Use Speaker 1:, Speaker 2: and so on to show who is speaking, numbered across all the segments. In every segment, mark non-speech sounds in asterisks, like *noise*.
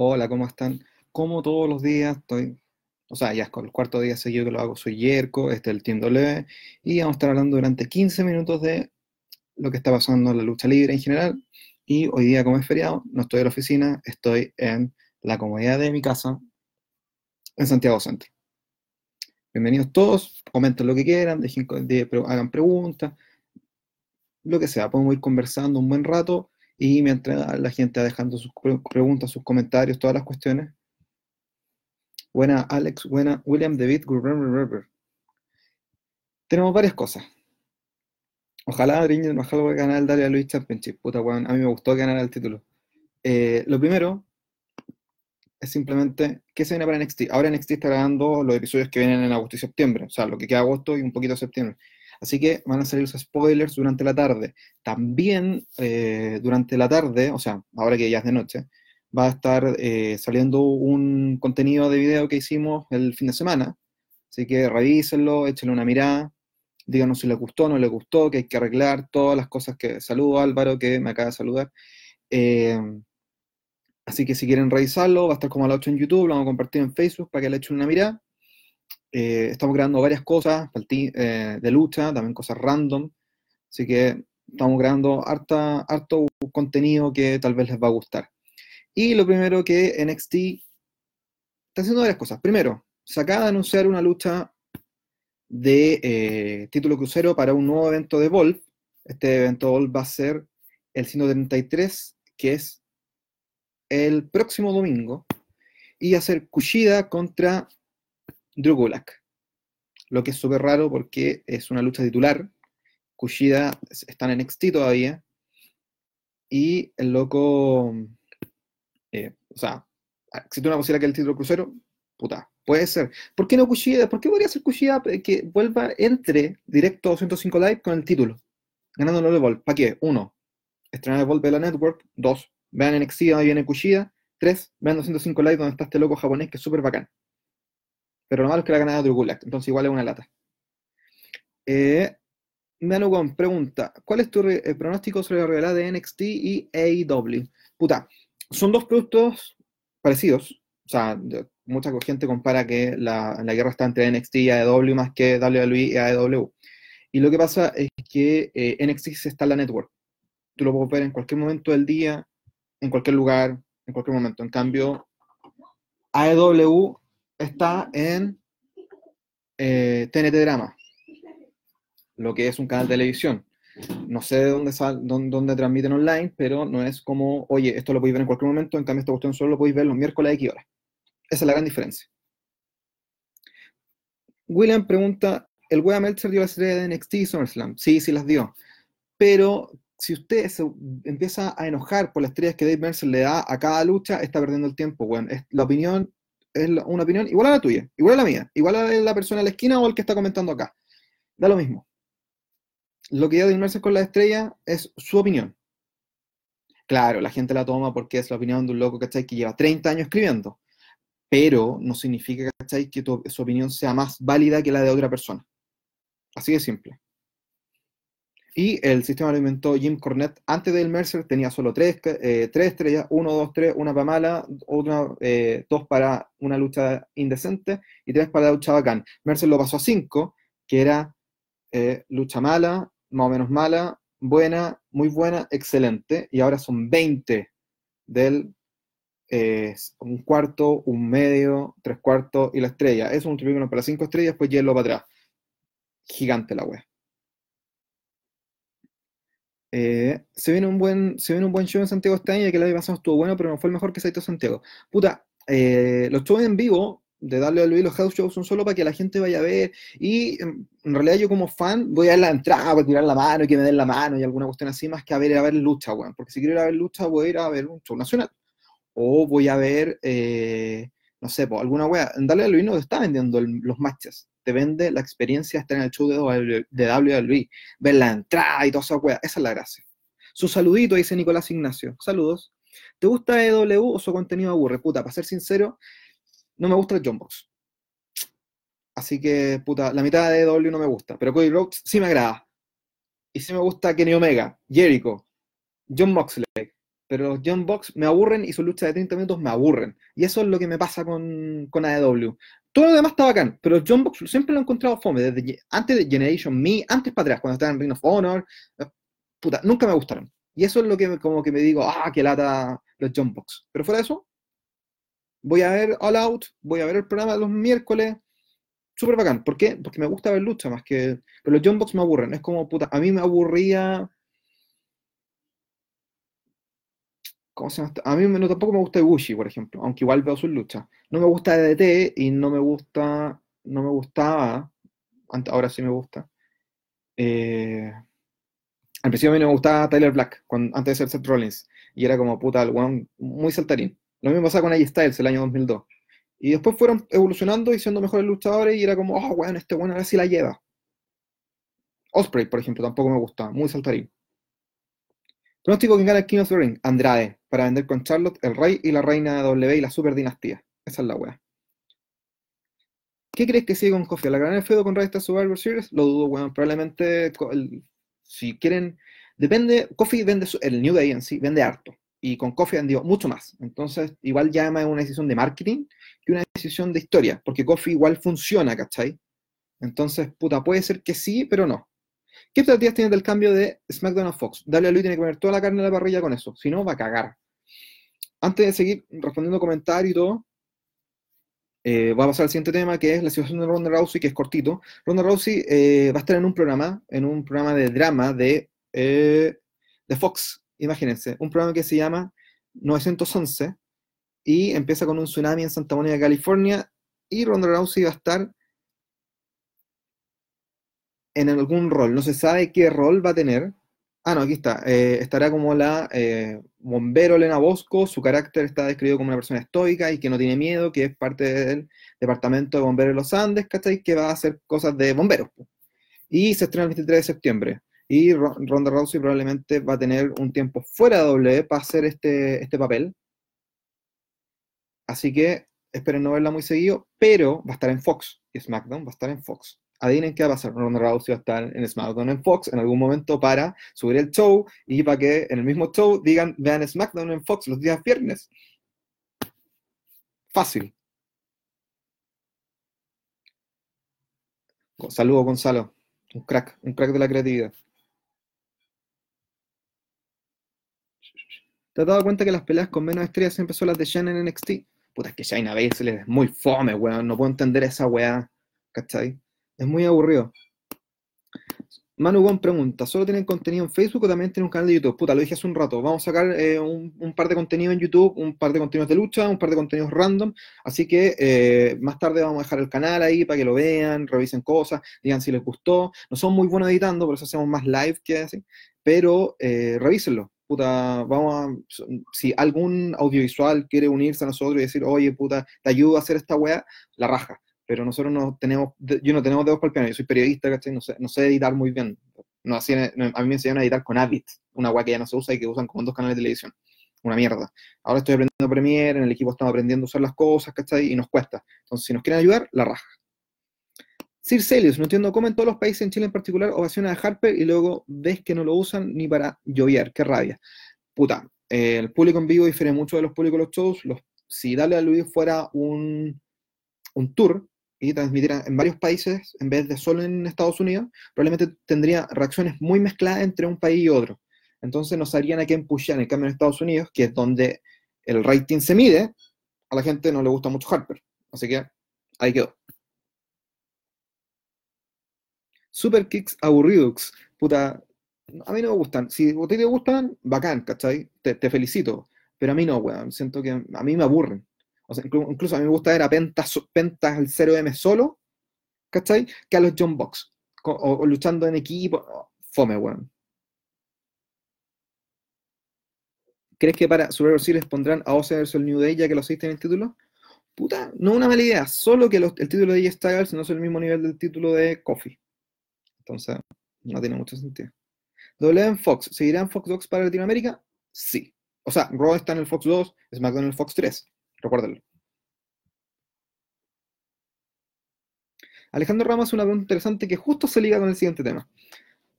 Speaker 1: Hola, ¿cómo están? Como todos los días estoy, o sea, ya es con el cuarto día seguido que lo hago, soy Yerko, este es el Team W, y vamos a estar hablando durante 15 minutos de lo que está pasando en la lucha libre en general. Y hoy día, como es feriado, no estoy en la oficina, estoy en la comodidad de mi casa, en Santiago Centro. Bienvenidos todos, comenten lo que quieran, dejen, de- hagan preguntas, lo que sea, podemos ir conversando un buen rato y mientras la gente va dejando sus pre- preguntas, sus comentarios, todas las cuestiones. Buena, Alex, buena, William David. Tenemos varias cosas. Ojalá Riño ojalá voy a ganar el Luis Championship. Puta, weón, a mí me gustó ganar el título. Eh, lo primero es simplemente qué se viene para NXT. Ahora NXT está grabando los episodios que vienen en agosto y septiembre, o sea, lo que queda agosto y un poquito de septiembre. Así que van a salir los spoilers durante la tarde. También eh, durante la tarde, o sea, ahora que ya es de noche, va a estar eh, saliendo un contenido de video que hicimos el fin de semana. Así que revísenlo, échenle una mirada, díganos si les gustó, no les gustó, que hay que arreglar, todas las cosas que... Saludo Álvaro, que me acaba de saludar. Eh, así que si quieren revisarlo, va a estar como a las 8 en YouTube, lo vamos a compartir en Facebook para que le echen una mirada. Eh, estamos creando varias cosas eh, de lucha, también cosas random. Así que estamos creando harto contenido que tal vez les va a gustar. Y lo primero que NXT está haciendo varias cosas. Primero, se acaba de anunciar una lucha de eh, título crucero para un nuevo evento de Volve. Este evento va a ser el 133, que es el próximo domingo, y va a ser Kushida contra Drew Gulak. Lo que es súper raro porque es una lucha titular. Kushida está en NXT todavía. Y el loco. Eh, o sea, existe una posibilidad que el título crucero. Puta, puede ser. ¿Por qué no Kushida? ¿Por qué podría ser Kushida que vuelva, entre directo a 205 Live con el título? Ganándolo de Vol. ¿Para qué? Uno, estrenar Vol de la Network. Dos, vean NXT donde viene Kushida. Tres, vean 205 Live donde está este loco japonés que es súper bacán. Pero lo malo es que la ha ganado Drew Gulak, entonces igual es una lata. Eh, Manugon pregunta, ¿cuál es tu pronóstico sobre la realidad de NXT y AEW? Puta, son dos productos parecidos. O sea, mucha gente compara que la, la, guerra está entre NXT y AEW más que WWE y AEW. Y lo que pasa es que eh, NXT está en la network. Tú lo puedes ver en cualquier momento del día, en cualquier lugar, en cualquier momento. En cambio, AEW está en eh, TNT Drama, lo que es un canal de televisión. No sé de dónde, sal, dónde, transmiten online, pero no es como, oye, esto lo podéis ver en cualquier momento, en cambio esta cuestión solo lo podéis ver los miércoles a X horas. Esa es la gran diferencia. William pregunta, ¿el Wea Meltzer dio la serie de NXT y SummerSlam? Sí, sí las dio. Pero si usted se empieza a enojar por las estrellas que Dave Meltzer le da a cada lucha, está perdiendo el tiempo, bueno, la opinión es una opinión igual a la tuya, igual a la mía, igual a la persona a la esquina o el que está comentando acá. Da lo mismo. Lo que ya de con la estrella es su opinión. Claro, la gente la toma porque es la opinión de un loco, ¿cachai? Que lleva 30 años escribiendo. Pero no significa, ¿cachai? Que su opinión sea más válida que la de otra persona. Así de simple. Y el sistema lo inventó Jim Cornette. Antes del Mercer tenía solo tres, eh, tres estrellas, uno, dos, tres, una para mala, una, eh, dos para una lucha indecente y tres para la lucha bacán. Mercer lo pasó a cinco, que era eh, lucha mala, más o menos mala, buena, muy buena, excelente. Y ahora son 20 del un cuarto, un medio, tres cuartos y la estrella. Es un tribunal para cinco estrellas, pues hielo para atrás. Gigante la web. Eh, se, viene un buen, se viene un buen show en Santiago este año, ya que el año pasado estuvo bueno, pero no fue el mejor que Saito Santiago. Puta, eh, los shows en vivo de darle al los house shows son solo para que la gente vaya a ver y en, realidad yo como fan voy a dar la entrada, voy a tirar la mano y que me den la mano y alguna cuestión así más que a ver a ver lucha, weón. Porque si quiero ir a ver lucha voy a ir a ver un show nacional. O voy a ver, eh, no sé, pues, alguna weá. En Dale a Luis no está vendiendo los matches. Te vende la experiencia estar en el show de, WWE. Ver la entrada y toda esa weá. Esa es la gracia. Su saludito, dice Nicolás Ignacio. Saludos. ¿Te gusta EW o su contenido aburre? Puta, para ser sincero, no me gusta el John Box. Así que, puta, la mitad de EW no me gusta. Pero Cody Rhodes sí me agrada. Y sí me gusta Kenny Omega, Jericho, John Moxley. pero los John Box me aburren y su lucha de 30 minutos me aburren. Y eso es lo que me pasa con, con AEW. Todo lo demás está bacán, pero John Box siempre lo he encontrado fome, desde antes de Generation Me, antes para atrás, cuando estaba en Ring of Honor, eh, puta, nunca me gustaron. Y eso es lo que como que me digo, ah, qué lata los John. Pero fuera de eso, voy a ver All Out, voy a ver el programa de los miércoles, súper bacán. ¿Por qué? Porque me gusta ver lucha más que... Pero los John me aburren, es como, puta, a mí me aburría A mí no, tampoco me gusta Ibushi, por ejemplo, aunque igual veo sus luchas. No me gusta DDT y no me gusta, no me gustaba, ahora sí me gusta. Eh, al principio a mí no me gustaba Tyler Black, antes de ser Seth Rollins, y era como puta, el muy saltarín. Lo mismo pasaba con AJ Styles el año 2002. Y después fueron evolucionando y siendo mejores luchadores y era como, oh, weón, este bueno ahora sí la lleva. Osprey, por ejemplo, tampoco me gustaba, muy saltarín. Pronóstico que gana el King of the Ring, Andrade, para vender con Charlotte, el rey y la reina W y la super dinastía. Esa es la wea. ¿Qué crees que sigue con Kofi? ¿La gran feudo con Ray Survivor Series? Lo dudo, weón. Probablemente, si quieren, depende, Kofi vende, el New Day en sí, vende harto. Y con Kofi vendido mucho más. Entonces, igual llama una decisión de marketing que una decisión de historia, porque Kofi igual funciona, ¿cachai? Entonces, puta, puede ser que sí, pero no. ¿Qué expectativas tienes del cambio de SmackDown a Fox? Dale a Luis tiene que poner toda la carne en la parrilla con eso, si no, va a cagar. Antes de seguir respondiendo comentarios y todo, eh, va a pasar al siguiente tema, que es la situación de Ronda Rousey, que es cortito. Ronda Rousey eh, va a estar en un programa, en un programa de drama de, eh, de Fox, imagínense, un programa que se llama 911 y empieza con un tsunami en Santa Mónica, California, y Ronda Rousey va a estar en algún rol. No se sabe qué rol va a tener. Ah, no, aquí está. Eh, estará como la eh, bombero Lena Bosco. Su carácter está descrito como una persona estoica y que no tiene miedo, que es parte del departamento de bomberos de los Andes, ¿cachai? Que va a hacer cosas de bomberos. Y se estrena el 23 de septiembre. Y Ronda Rousey probablemente va a tener un tiempo fuera de W para hacer este, este papel. Así que esperen no verla muy seguido, pero va a estar en Fox. Y SmackDown va a estar en Fox adivinen qué va a pasar. Ronda Rousey va a estar en SmackDown en Fox en algún momento para subir el show y para que en el mismo show digan, vean SmackDown en Fox los días viernes. Fácil. Saludos, Gonzalo. Un crack, un crack de la creatividad. ¿Te has dado cuenta que las peleas con menos estrellas siempre son las de Shane en NXT? Puta, es que Shane a veces es muy fome, weón. No puedo entender esa weá. ¿Cachai? Es muy aburrido. Manu Gon pregunta, ¿solo tienen contenido en Facebook o también tienen un canal de YouTube? Puta, lo dije hace un rato. Vamos a sacar eh, un, par de contenidos en YouTube, un par de contenidos de lucha, un par de contenidos random. Así que eh, más tarde vamos a dejar el canal ahí para que lo vean, revisen cosas, digan si les gustó. No somos muy buenos editando, por eso hacemos más live que así. Pero eh, revísenlo. Puta, vamos a, si algún audiovisual quiere unirse a nosotros y decir, oye, puta, te ayudo a hacer esta weá, la raja pero nosotros no tenemos, yo no tenemos dedos para el piano, yo soy periodista, ¿cachai? No sé, no sé editar muy bien. No, a mí me enseñaron a editar con Avid, una guay que ya no se usa y que usan como dos canales de televisión. Una mierda. Ahora estoy aprendiendo Premiere, en el equipo estamos aprendiendo a usar las cosas, ¿cachai? Y nos cuesta. Entonces, si nos quieren ayudar, la raja. Sir Celius, no entiendo cómo en todos los países, en Chile en particular, ovaciones a Harper y luego ves que no lo usan ni para llover. Qué rabia. Puta, eh, el público en vivo difiere mucho de los públicos de los shows. Si Dale a Luis fuera un, un tour, y transmitiera en varios países en vez de solo en Estados Unidos, probablemente tendría reacciones muy mezcladas entre un país y otro. Entonces no sabrían a quién pushar. En cambio, en Estados Unidos, que es donde el rating se mide, a la gente no le gusta mucho Harper. Así que ahí quedó. Super Kicks aburridos. Puta, a mí no me gustan. Si a ti te gustan, bacán, ¿cachai? Te, te felicito. Pero a mí no, weón. Siento que a mí me aburren. Incluso a mí me gusta ver a Pentas, Pentas al 0M solo, ¿cachai? Que a los John Box. O, luchando en equipo. fome, weón. ¿Crees que para Survivor Series pondrán a Ose versus el New Day ya que lo hiciste en el título? Puta, no una mala idea. Solo que el título de Styles no es el mismo nivel del título de Coffee. Entonces, no tiene mucho sentido. W en Fox. ¿Seguirán Fox 2 para Latinoamérica? Sí. O sea, Raw está en el Fox 2, SmackDown en el Fox 3. Recuérdalo. Alejandro Ramos, una pregunta interesante que justo se liga con el siguiente tema.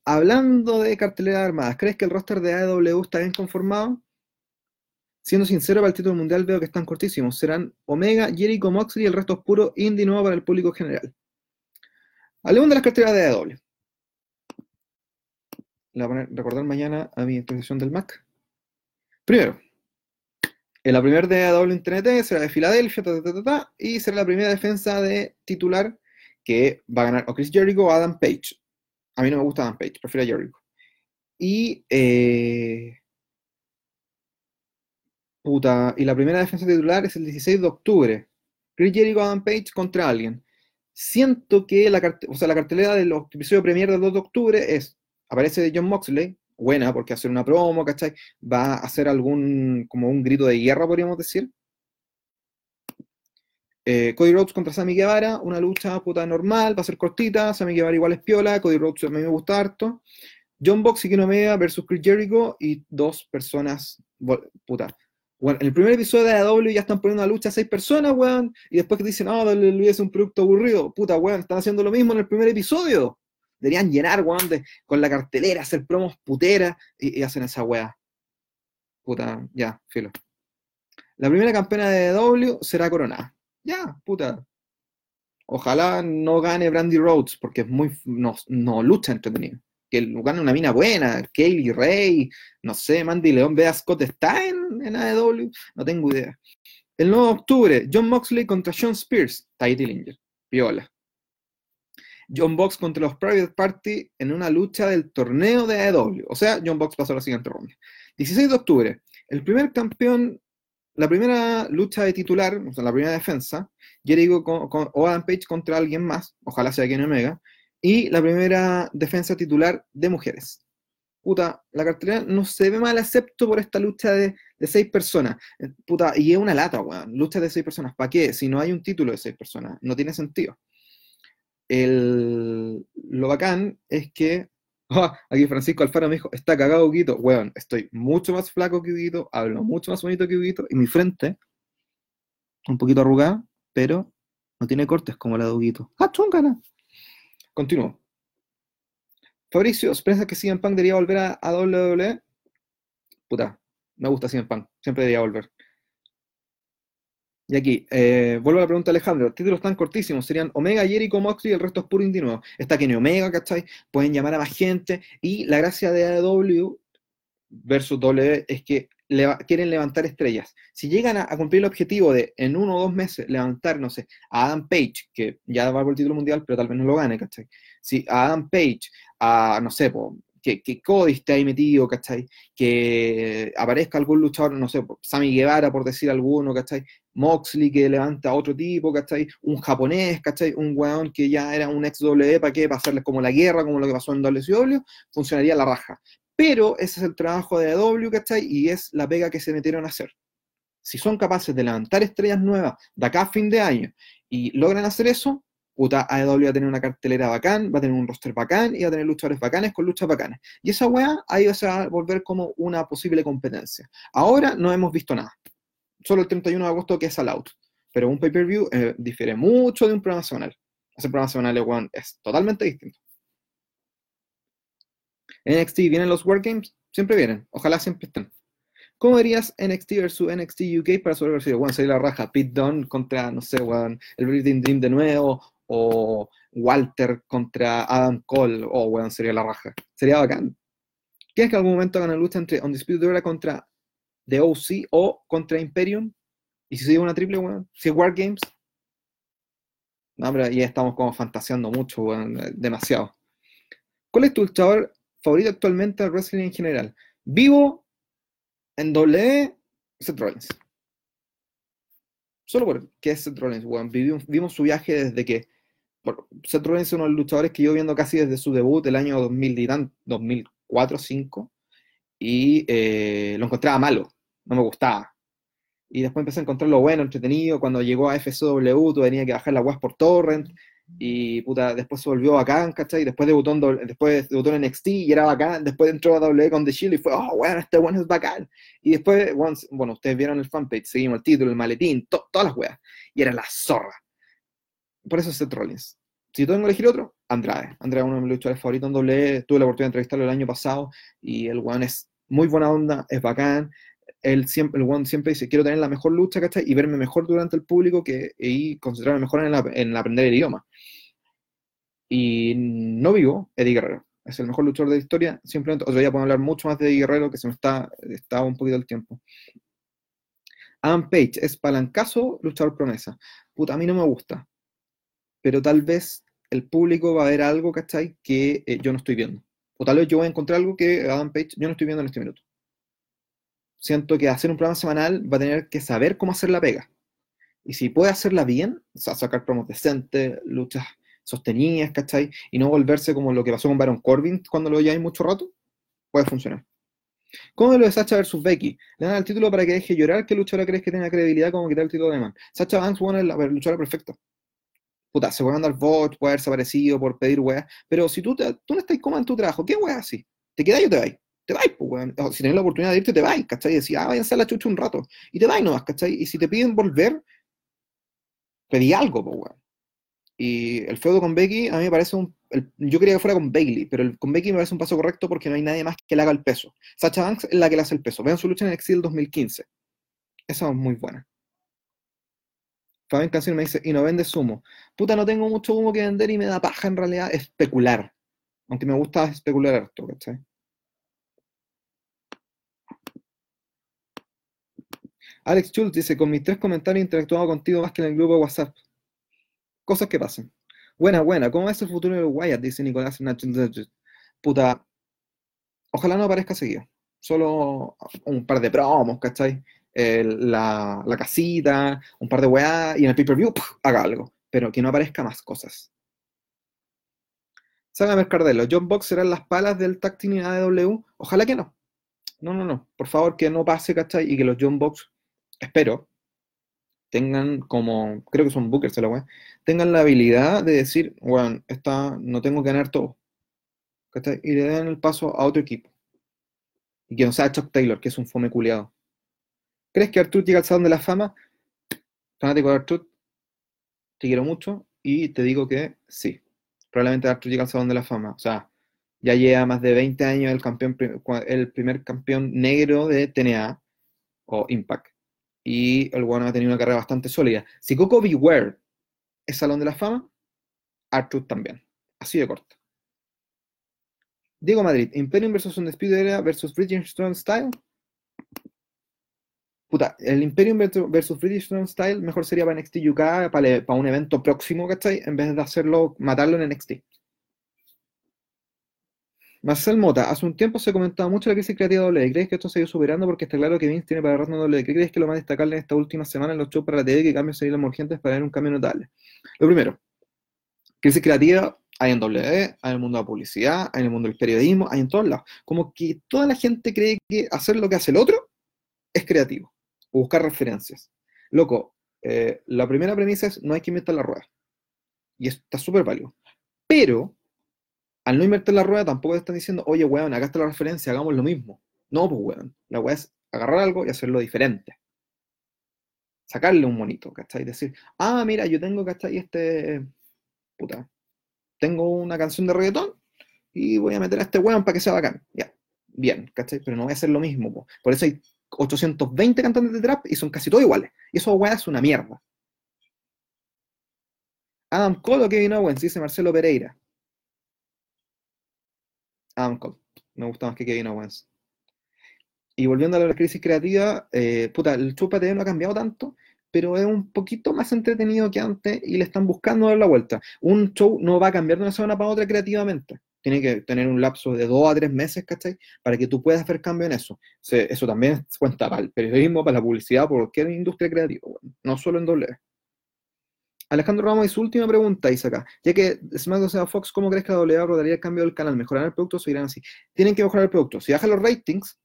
Speaker 1: Hablando de cartelera armadas, ¿crees que el roster de AEW está bien conformado? Siendo sincero, para el título mundial veo que están cortísimos. Serán Omega, Jericho, Moxley y el resto es puro indie nuevo para el público general. Hablemos de las carteras de AEW. La voy a recordar mañana a mi actualización del Mac. Primero, en la primera de Internet será de Filadelfia, y será la primera defensa de titular que va a ganar o Chris Jericho o Adam Page. A mí no me gusta Adam Page, prefiero a Jericho. Y eh, Puta, y la primera defensa titular es el 16 de octubre. Chris Jericho Adam Page contra alguien. Siento que la, o sea, la cartelera del episodio premier del 2 de octubre es, aparece John Moxley, buena porque hacer una promo, ¿cachai? Va a hacer algún, como un grito de guerra, podríamos decir. Eh, Cody Rhodes contra Sammy Guevara, una lucha puta normal, va a ser cortita, Sammy Guevara igual es piola, Cody Rhodes a mí me gusta harto. John Box y Kenny Omega versus Chris Jericho y dos personas, puta. Bueno, en el primer episodio de AW ya están poniendo a lucha a seis personas, weón, y después que dicen, ah, WWE es un producto aburrido, puta, weón, están haciendo lo mismo en el primer episodio. Deberían llenar, weón, con la cartelera, hacer promos puteras y, hacen esa weá. Puta, ya, filo. La primera campeona de AW será coronada. Ya, puta. Ojalá no gane Brandy Rhodes, porque es muy. No, no lucha entretenido. Que gane una mina buena, Kaylee Ray, no sé, Mandy León, vea Scott está en, en AEW, no tengo idea. El 9 de octubre, John Moxley contra Sean Spears, Ty Dillinger, viola. John Box contra los Private Party en una lucha del torneo de AEW. O sea, John Box pasó a la siguiente ronda. 16 de octubre, el primer campeón, la primera lucha de titular, o sea, la primera defensa, Jericho con, con, o Adam Page contra alguien más, ojalá sea Kenny Omega, y la primera defensa titular de mujeres. Puta, la cartelera no se ve mal, excepto por esta lucha de, de seis personas. Puta, y es una lata, weón. Lucha de seis personas. ¿Para qué? Si no hay un título de seis personas. No tiene sentido. El, lo bacán es que. *laughs* ah, aquí Francisco Alfaro me dijo: Está cagado, Huguito. Weón, estoy mucho más flaco que Huguito. Hablo mucho más bonito que Huguito. Y mi frente, un poquito arrugada, pero no tiene cortes como la de Huguito. ¡Ah, chúncala! Continúo. Fabricio, ¿piensas que CM Punk debería volver a, a WWE? Puta, me gusta CM Punk, siempre debería volver. Y aquí, eh, vuelvo a la pregunta Alejandro. Títulos tan cortísimos serían Omega, Jericho, Moxley y el resto es puro indie nuevo. Está Kenny Omega, ¿cachai? Pueden llamar a más gente. Y la gracia de AEW versus W es que quieren levantar estrellas. Si llegan a, a cumplir el objetivo de en uno o dos meses levantar, no sé, a Adam Page, que ya va por el título mundial, pero tal vez no lo gane, ¿cachai? Si a Adam Page, a, no sé, po, que, que Cody esté ahí metido, ¿cachai? Que aparezca algún luchador, no sé, Sammy Guevara, por decir alguno, ¿cachai? Moxley que levanta otro tipo, ¿cachai? Un japonés, ¿cachai? Un weón que ya era un ex W, ¿para qué? Para hacerles como la guerra, como lo que pasó en WCW, funcionaría la raja. Pero ese es el trabajo de AEW, ¿cachai? Y es la pega que se metieron a hacer. Si son capaces de levantar estrellas nuevas de acá a fin de año y logran hacer eso, puta, AEW va a tener una cartelera bacán, va a tener un roster bacán y va a tener luchadores bacanes con luchas bacanas. Y esa weá ahí va a volver como una posible competencia. Ahora no hemos visto nada. Solo el 31 de agosto que es All Out. Pero un pay-per-view eh, difiere mucho de un programa semanal. Ese programa semanal es totalmente distinto. NXT, ¿vienen los Wargames? Siempre vienen. Ojalá siempre estén. ¿Cómo verías NXT versus NXT UK para sobreversivo? Bueno, sería la raja. Pete Dunne contra, no sé, weón, el Breathing Dream de nuevo. O Walter contra Adam Cole. Oh, weón, sería la raja. Sería bacán. ¿Quieres que algún momento hagan lucha entre Undisputed Era contra The OC o contra Imperium? ¿Y si se lleva una triple, weón? ¿Si es Wargames? No, pero ya estamos como fantaseando mucho, weón. Demasiado. ¿Cuál es tu luchador favorito actualmente del wrestling en general? Vivo en doble Seth Rollins. Solo porque es Seth Rollins, weón. Vimos su viaje desde que. Por, Seth Rollins es uno de los luchadores que yo viendo casi desde su debut el año 2000 y tan, 2004 2005 y eh, lo encontraba malo, no me gustaba. Y después empecé a encontrarlo bueno, entretenido. Cuando llegó a FCW, tú tenía que bajar la web por torrent. Y puta, después se volvió bacán, ¿cachai? Después debutó en, después debutó en NXT y era bacán. Después entró a WWE con The Shield y fue, oh, bueno, este bueno es bacán. Y después, once, bueno, ustedes vieron el fanpage, seguimos el título, el maletín, to, todas las weas. Y era la zorra. Por eso es Seth Rollins. Si tengo que elegir otro, Andrade. Andrade es uno de mis luchadores favoritos en WWE. Tuve la oportunidad de entrevistarlo el año pasado y el weón es muy buena onda, es bacán. él siempre, el one siempre dice, quiero tener la mejor lucha, ¿cachai? Y verme mejor durante el público que, y concentrarme mejor en, en aprender el idioma. Y no vivo Eddie Guerrero. Es el mejor luchador de la historia. Simplemente, os voy a poder hablar mucho más de Eddie Guerrero, que se me está, está un poquito el tiempo. Adam Page es palancazo, luchador promesa. Puta, a mí no me gusta. Pero tal vez el público va a ver algo, ¿cachai? Que eh, yo no estoy viendo. O tal vez yo voy a encontrar algo que Adam Page yo no estoy viendo en este minuto. Siento que hacer un programa semanal va a tener que saber cómo hacer la pega. Y si puede hacerla bien, o sea, sacar promos decentes, luchas sostenidas, ¿cachai? Y no volverse como lo que pasó con Baron Corbin cuando lo hay mucho rato, puede funcionar. ¿Cómo lo de Sacha versus Becky? Le dan el título para que deje llorar. ¿Qué luchadora crees que tenga credibilidad como quitar el título de man? Sacha Banks, bueno, es la luchadora perfecta. Puta, se puede mandar votos, puede haberse aparecido por pedir weas, pero si tú, te, tú no estás cómodo en tu trabajo, ¿qué weas así? ¿Te quedas o te vas? Te vas, pues, weón. si tienes la oportunidad de irte, te vas, ¿cachai? Y decís, ah, váyanse a la chucha un rato. Y te vas nomás, ¿cachai? Y si te piden volver, pedí algo, pues, weón. Y el feudo con Becky, a mí me parece un. yo quería que fuera con Bailey, pero el, con Becky me parece un paso correcto porque no hay nadie más que le haga el peso. Sacha Banks es la que le hace el peso. Vean su lucha en Exil 2015. Esa es muy buena. Fabián Canción me dice, y no vende humo. Puta, no tengo mucho humo que vender y me da paja en realidad especular. Aunque me gusta especular harto, ¿cachai? Alex Schultz dice, con mis tres comentarios he interactuado contigo más que en el grupo de WhatsApp. Cosas que pasan. Buena, buena. ¿Cómo es el futuro de Wyatt? Dice Nicolás Puta, ojalá no aparezca seguido. Solo un par de promos, ¿cachai? La, casita, un par de weá, y en el pay-per-view haga algo. Pero que no aparezca más cosas. Saga Mercardelo, ¿John Box serán las palas del tag team AEW? Ojalá que no. No, no, no. Por favor, que no pase, ¿cachai? Y que los John Box, espero, tengan como, creo que son bookers la tengan la habilidad de decir, bueno, esta, no tengo que ganar todo. ¿cachai? Y le den el paso a otro equipo. Y que no sea Chuck Taylor, que es un fome culiado. ¿Crees que Artur llega al Salón de la Fama? Fanático de Artur, te quiero mucho y te digo que sí. Probablemente Artur llega al Salón de la Fama. O sea, ya lleva más de 20 años el, campeón, el primer campeón negro de TNA o Impact. Y el bueno ha tenido una carrera bastante sólida. Si Coco Beware es Salón de la Fama, Artur también. Así de corto. Diego Madrid, Imperium versus Undisputed versus Strong Style. Puta, el Imperium versus British Style mejor sería para NXT UK, para, un evento próximo, ¿cachai? En vez de hacerlo, matarlo en NXT. Marcel Mota, hace un tiempo se comentaba mucho la crisis creativa de WWE. ¿Crees que esto se ha ido superando? Porque está claro que Vince tiene para rato WWE. ¿Qué crees que lo más destacable en esta última semana en los shows para la TV que cambios serían urgentes para ver un cambio notable? Lo primero, crisis creativa hay en WWE, hay en el mundo de la publicidad, hay en el mundo del periodismo, hay en todos lados. Como que toda la gente cree que hacer lo que hace el otro es creativo buscar referencias. Loco, eh, la primera premisa es no hay que inventar la rueda. Y está súper válido. Pero, al no invertir la rueda, tampoco te están diciendo, oye, weón, acá está la referencia, hagamos lo mismo. No, pues, weón. La weá es agarrar algo y hacerlo diferente. Sacarle un monito, ¿cachai? Decir, ah, mira, yo tengo, ¿cachai? Este, puta, tengo una canción de reggaetón y voy a meter a este weón para que sea bacán. Ya, bien, ¿cachai? Pero no voy a hacer lo mismo. Por eso hay 820 cantantes de trap y son casi todos iguales. Y eso, weá, es una mierda. Adam Cole o Kevin Owens, dice Marcelo Pereira. Adam Cole. Me gusta más que Kevin Owens. Y volviendo a la crisis creativa, eh, puta, el show TV no ha cambiado tanto, pero es un poquito más entretenido que antes y le están buscando dar la vuelta. Un show no va a cambiar de una semana para otra creativamente tiene que tener un lapso de dos a tres meses, ¿cachai? Para que tú puedas hacer cambio en eso. eso también cuenta para el periodismo, para la publicidad, por cualquier industria creativa, no solo en doble. Alejandro Ramos y su última pregunta, acá. Ya que SmackDown sea Fox, ¿cómo crees que la W rodaría el cambio del canal? ¿Mejorar el producto o seguirán así? Tienen que mejorar el producto. Si bajan los ratings,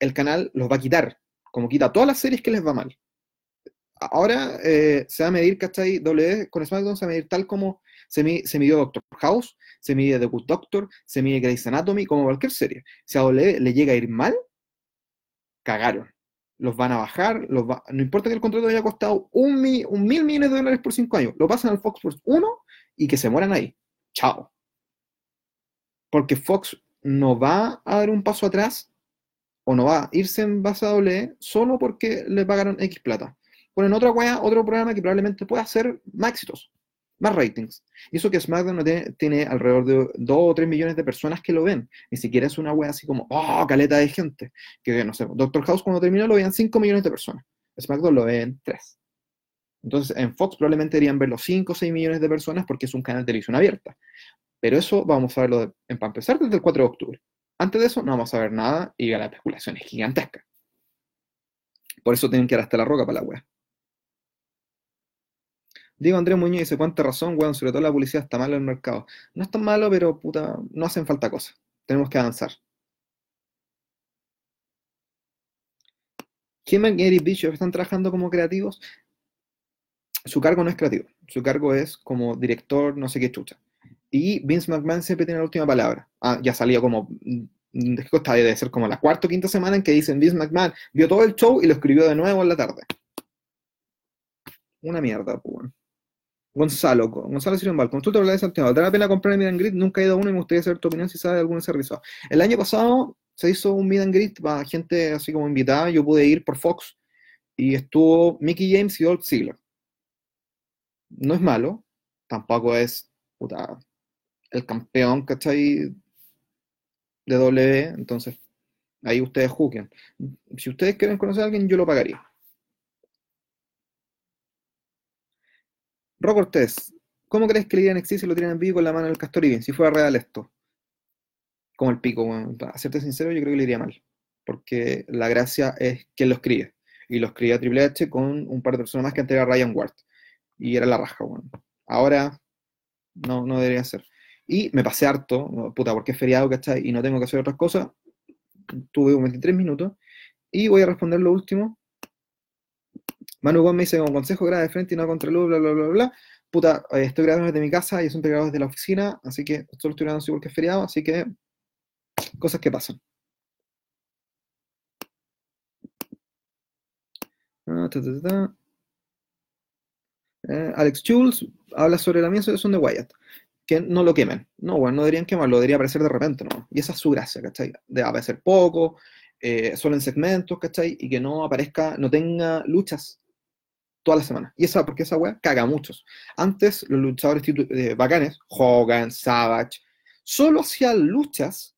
Speaker 1: el canal los va a quitar, como quita todas las series que les va mal. Ahora eh, se va a medir, ¿cachai? W con SmackDown se va a medir tal como se, midió Doctor House, se mide The Good Doctor, se mide Grey's Anatomy, como cualquier serie. Si a W le llega a ir mal, cagaron. Los van a bajar, no importa que el contrato haya costado un, un mil millones de dólares por cinco años, lo pasan al Fox Sports 1 y que se mueran ahí. Chao. Porque Fox no va a dar un paso atrás o no va a irse en base a doble solo porque le pagaron X plata. Ponen otra wea, otro programa que probablemente pueda ser más exitoso, más ratings. Y eso que SmackDown tiene, alrededor de 2 o 3 millones de personas que lo ven. Ni siquiera es una wea así como, oh, caleta de gente. Que no sé, Doctor House cuando terminó lo veían 5 millones de personas. SmackDown lo ven 3. Entonces en Fox probablemente deberían verlo 5 o 6 millones de personas porque es un canal de televisión abierta. Pero eso vamos a verlo en, para empezar desde el 4 de octubre. Antes de eso no vamos a ver nada y la especulación es gigantesca. Por eso tienen que ir hasta la roca para la wea. Digo Andrés Muñoz dice, cuánta razón, weón, sobre todo la publicidad está malo en el mercado. No es tan malo, pero puta, no hacen falta cosas. Tenemos que avanzar. Kim y Eric Bishop están trabajando como creativos. Su cargo no es creativo, su cargo es como director, no sé qué chucha. Y Vince McMahon siempre tiene la última palabra. Ah, ya salió como. Mm, debe ser como la cuarta o quinta semana en que dicen Vince McMahon vio todo el show y lo escribió de nuevo en la tarde. Una mierda, pues. Gonzalo, Gonzalo Sirombal, consulta la de Santiago. ¿Vale la pena comprar el and Greet? Nunca he ido a uno y me gustaría saber tu opinión si sabe de algún servicio. El año pasado se hizo un and Greet para gente así como invitada. Yo pude ir por Fox y estuvo Mickey James y Old Ziggler. No es malo, tampoco es puta, el campeón, ¿cachai? De W, entonces ahí ustedes juzguen. Si ustedes quieren conocer a alguien, yo lo pagaría. Cortés, ¿cómo crees que le iría NXT si lo tienen en vivo con la mano del Castor y bien? Si fuera real esto. Como el pico, bueno, para serte sincero, yo creo que le iría mal. Porque la gracia es que lo escribe. Y lo escribía Triple H con un par de personas más que antes era Ryan Ward. Y era la raja, bueno. Ahora no, no debería ser. Y me pasé harto, puta, porque es feriado, ¿cachai? Y no tengo que hacer otras cosas. Tuve 23 minutos. Y voy a responder lo último. Manu Gómez me dice, con consejo, graba de frente y no contra luz, bla, bla, bla, bla. Puta, eh, estoy grabando desde mi casa y siempre grabo desde la oficina, así que solo estoy grabando porque es feriado, así que cosas que pasan. Ah, eh, Alex Jules habla sobre la misa son de Wyatt. Que no lo quemen. No, bueno, no deberían quemarlo, debería aparecer de repente, ¿no? Y esa es su gracia, ¿cachai? De aparecer poco, eh, solo en segmentos, ¿cachai? Y que no aparezca, no tenga luchas toda la semana. Y esa, porque esa weá caga a muchos. Antes, los luchadores eh, bacanes, Hogan, Savage, solo hacían luchas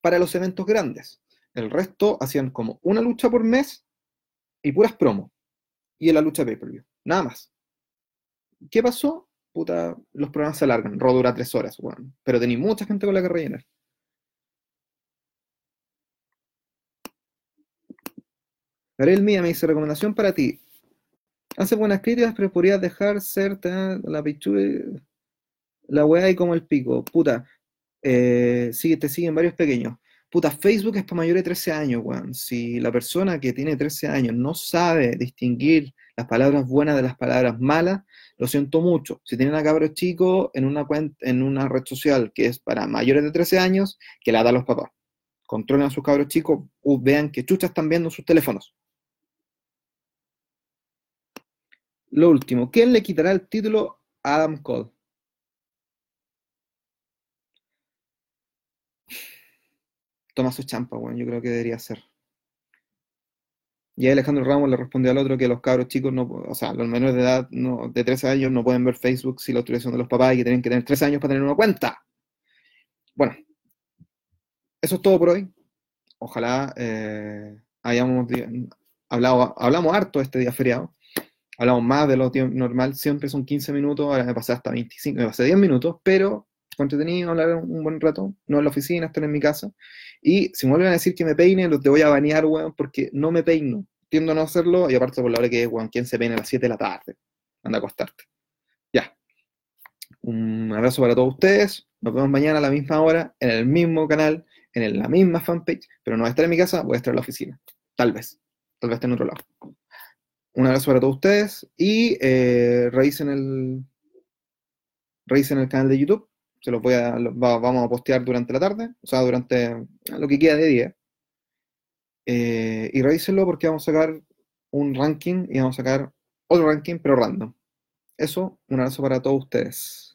Speaker 1: para los eventos grandes. El resto hacían como una lucha por mes y puras promo. Y en la lucha pay-per-view. Nada más. ¿Qué pasó? Puta, los programas se alargan. Raw dura tres horas, weón. Pero tenía mucha gente con la que rellenar. Gabriel Mía me dice, recomendación para ti. Hace buenas críticas, pero podrías dejar ser la pichula, la weá y como el pico. Puta, eh, sigue, te siguen varios pequeños. Puta, Facebook es para mayores de 13 años, weón. Si la persona que tiene 13 años no sabe distinguir las palabras buenas de las palabras malas, lo siento mucho. Si tienen a cabros chicos en una, cuenta, en una red social que es para mayores de 13 años, que la da a los papás. Controlen a sus cabros chicos, vean que chuchas están viendo sus teléfonos. Lo último, ¿quién le quitará el título a Adam Cole? Toma su champa, bueno, yo creo que debería ser. Y Alejandro Ramos le respondió al otro que los cabros chicos, no, o sea, los menores de edad de 13 años no pueden ver Facebook si la autorización de los papás y que tienen que tener 13 años para tener una cuenta. Bueno, eso es todo por hoy. Ojalá eh, hayamos hablado, hablamos harto este día feriado hablamos más de lo normal, siempre son 15 minutos, ahora me pasé hasta 25, me pasé 10 minutos, pero entretenido hablar un buen rato, no en la oficina, estar en mi casa. Y si me vuelven a decir que me peine, los te voy a banear, weón, porque no me peino. Tiendo a no hacerlo, y aparte por la hora que es, weón, ¿quién se peina a las 7 de la tarde? Anda a acostarte. Ya. Un abrazo para todos ustedes. Nos vemos mañana a la misma hora, en el mismo canal, en la misma fanpage, pero no voy a estar en mi casa, voy a estar en la oficina. Tal vez. Tal vez esté en otro lado. Un abrazo para todos ustedes y eh, revisen el revisen el canal de YouTube. Se los voy a, vamos a postear durante la tarde, o sea, durante lo que queda de día. Eh, y revísenlo porque vamos a sacar un ranking y vamos a sacar otro ranking, pero random. Eso, un abrazo para todos ustedes.